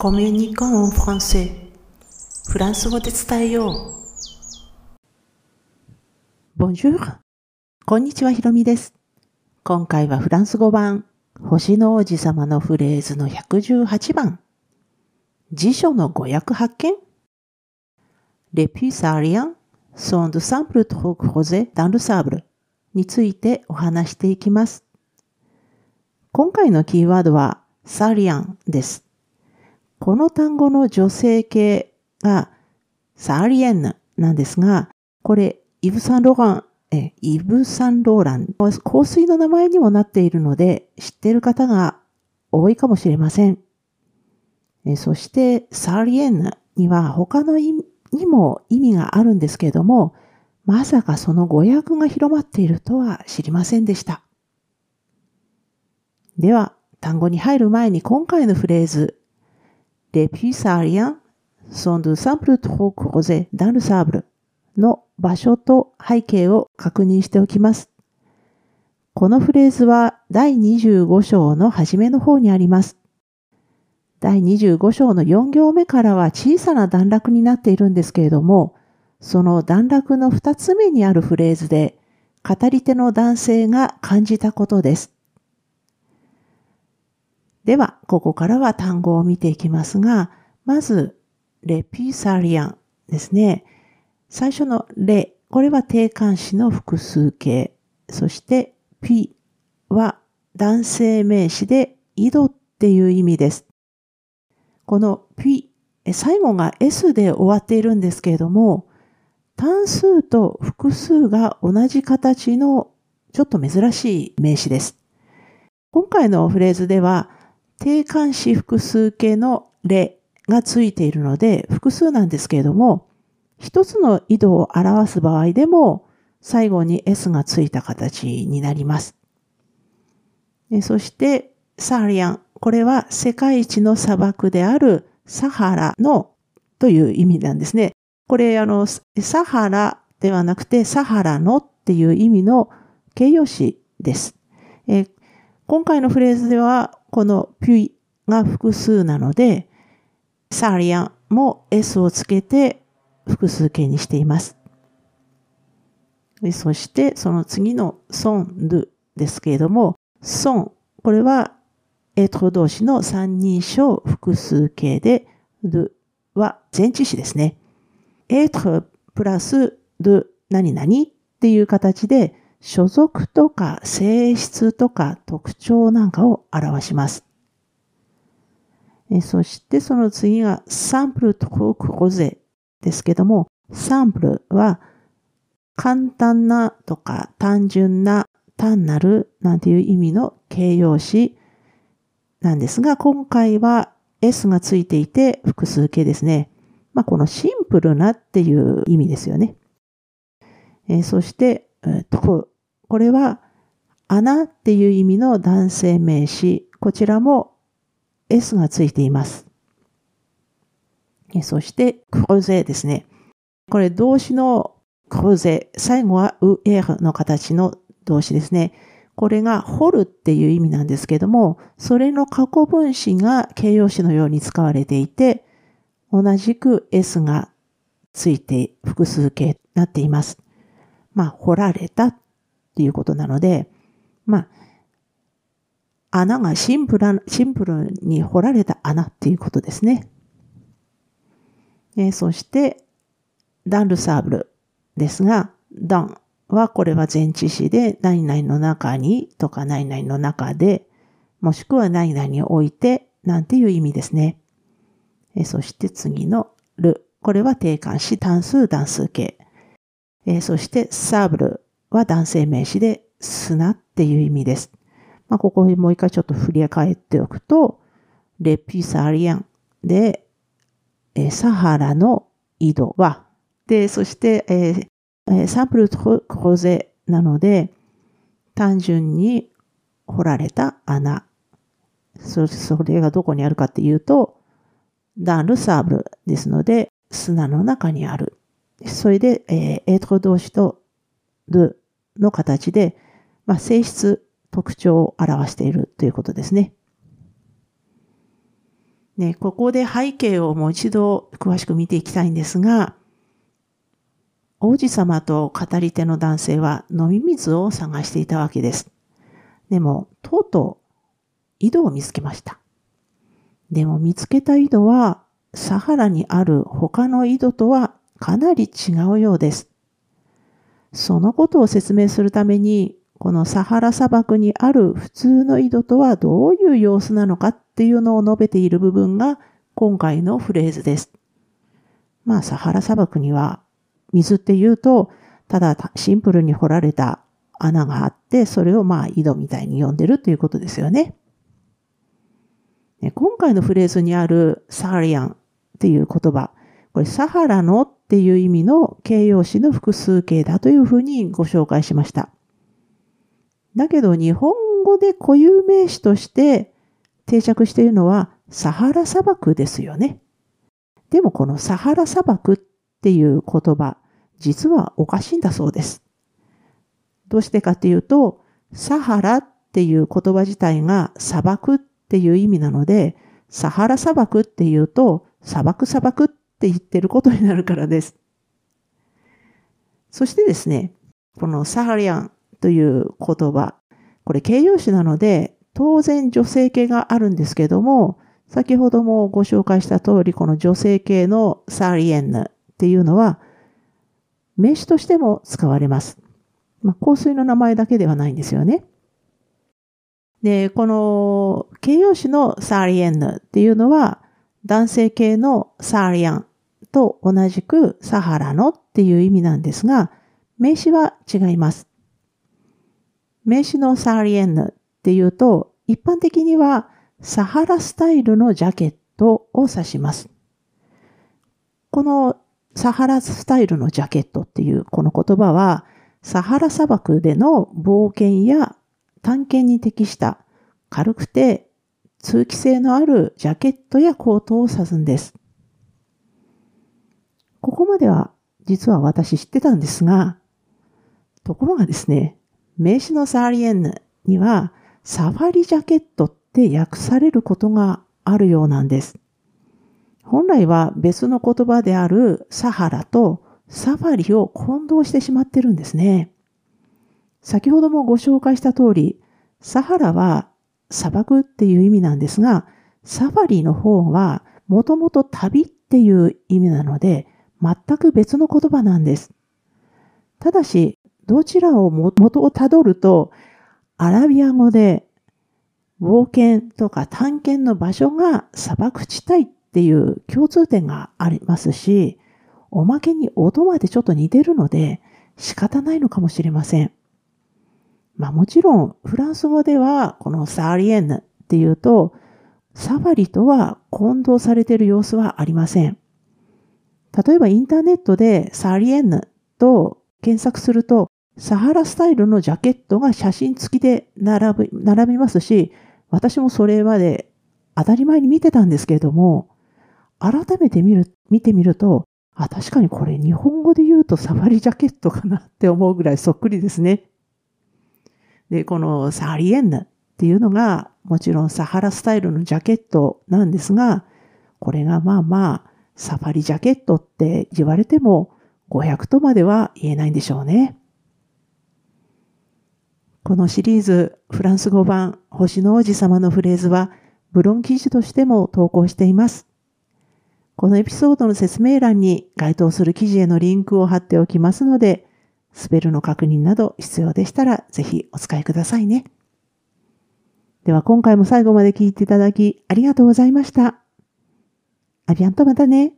コミュニコンフランセフランス語で伝えよう。Bonjour! こんにちは、ひろみです。今回はフランス語版、星の王子様のフレーズの118番。辞書の語訳発見 Les puces ariens sont de simples trous creusés dans le sable についてお話していきます。今回のキーワードはサリアンです。この単語の女性形がサーリエンヌなんですが、これ、イブ・サンローラン、え、イブ・サンローラン、香水の名前にもなっているので、知っている方が多いかもしれません。えそして、サーリエンヌには他の意味にも意味があるんですけれども、まさかその語訳が広まっているとは知りませんでした。では、単語に入る前に今回のフレーズ、Les puces ariens sont de simples trous creusés dans le sable の場所と背景を確認しておきます。このフレーズは第25章の初めの方にあります。第25章の4行目からは小さな段落になっているんですけれども、その段落の2つ目にあるフレーズで、語り手の男性が感じたことです。では、ここからは単語を見ていきますが、まず、レピサリアンですね。最初のレ、これは定冠詞の複数形。そして、ピは男性名詞で井戸っていう意味です。このピ、最後が S で終わっているんですけれども、単数と複数が同じ形のちょっと珍しい名詞です。今回のフレーズでは、定冠詞複数形の例がついているので、複数なんですけれども、一つの緯度を表す場合でも、最後に S がついた形になります。そして、サーリアン。これは世界一の砂漠であるサハラのという意味なんですね。これ、あの、サハラではなくて、サハラのっていう意味の形容詞です。え今回のフレーズでは、このピュイが複数なので、サーリアンも S をつけて複数形にしています。そして、その次のソン、ドゥですけれども、ソン、これは、エト動詞の三人称複数形で、ドゥは前置詞ですね。エトプラスドゥ何々っていう形で、所属とか性質とか特徴なんかを表します。そしてその次がサンプルトクロゼですけども、サンプルは簡単なとか単純な単なるなんていう意味の形容詞なんですが、今回は S がついていて複数形ですね。まあ、このシンプルなっていう意味ですよね。えそして、とこれは穴っていう意味の男性名詞。こちらも S がついています。そして、クロゼですね。これ動詞のクロゼ。最後はウエルの形の動詞ですね。これが掘るっていう意味なんですけども、それの過去分詞が形容詞のように使われていて、同じく S がついて複数形になっています。まあ、掘られたっていうことなので、まあ、穴がシンプルシンプルに掘られた穴っていうことですね。えー、そして、ダンルサーブルですが、ダンはこれは前置詞で、何々の中にとか何々の中で、もしくは何々に置いて、なんていう意味ですね。えー、そして次のル。これは定冠詞単数単数形。えー、そしてサーブルは男性名詞で砂っていう意味です。まあ、ここもう一回ちょっと振り返っておくと、レピサリアンで、えサハラの井戸は、で、そして、えー、サンプルトロゼなので、単純に掘られた穴。そそれがどこにあるかっていうと、ダンルサーブルですので、砂の中にある。それで、えー、エトロ動詞とルの形で、まあ、性質、特徴を表しているということですね。ね、ここで背景をもう一度詳しく見ていきたいんですが、王子様と語り手の男性は飲み水を探していたわけです。でも、とうとう井戸を見つけました。でも見つけた井戸はサハラにある他の井戸とはかなり違うようです。そのことを説明するために、このサハラ砂漠にある普通の井戸とはどういう様子なのかっていうのを述べている部分が今回のフレーズです。まあ、サハラ砂漠には水って言うと、ただシンプルに掘られた穴があって、それをまあ井戸みたいに呼んでるということですよね。今回のフレーズにあるサハリアンっていう言葉、これサハラのっっていう意味の形容詞の複数形だというふうにご紹介しました。だけど日本語で固有名詞として定着しているのはサハラ砂漠ですよね。でもこのサハラ砂漠っていう言葉、実はおかしいんだそうです。どうしてかっていうと、サハラっていう言葉自体が砂漠っていう意味なので、サハラ砂漠っていうと、砂漠砂漠っって言ってることになるからです。そしてですね、このサハリアンという言葉、これ形容詞なので、当然女性形があるんですけども、先ほどもご紹介した通り、この女性形のサーリエンヌっていうのは、名詞としても使われます。まあ、香水の名前だけではないんですよね。で、この形容詞のサーリエンヌっていうのは男性系のサーリアンと同じくサハラのっていう意味なんですが、名詞は違います。名詞のサーリエンヌっていうと、一般的にはサハラスタイルのジャケットを指します。このサハラスタイルのジャケットっていうこの言葉は、サハラ砂漠での冒険や探検に適した軽くて通気性のあるジャケットやコートを指すんです。までは実は私知ってたんですが、ところがですね、名詞のサーリエンヌにはサファリジャケットって訳されることがあるようなんです。本来は別の言葉であるサハラとサファリを混同してしまってるんですね。先ほどもご紹介した通り、サハラは砂漠っていう意味なんですが、サファリの方はもともと旅っていう意味なので、全く別の言葉なんです。ただし、どちらをも元をたどると、アラビア語で冒険とか探検の場所が砂漠地帯っていう共通点がありますし、おまけに音までちょっと似てるので仕方ないのかもしれません。まあもちろん、フランス語では、このサーリエンヌっていうと、サファリとは混同されている様子はありません。例えばインターネットでサリエンヌと検索すると、サハラスタイルのジャケットが写真付きで並び並びますし、私もそれまで当たり前に見てたんですけれども、改めて見る、見てみると、あ、確かにこれ日本語で言うとサファリジャケットかなって思うぐらいそっくりですね。で、このサリエンヌっていうのが、もちろんサハラスタイルのジャケットなんですが、これがまあまあ、サファリジャケットって言われても500とまでは言えないんでしょうね。このシリーズフランス語版星の王子様のフレーズはブロン記事としても投稿しています。このエピソードの説明欄に該当する記事へのリンクを貼っておきますので、スペルの確認など必要でしたらぜひお使いくださいね。では今回も最後まで聞いていただきありがとうございました。ありゃんとまたね。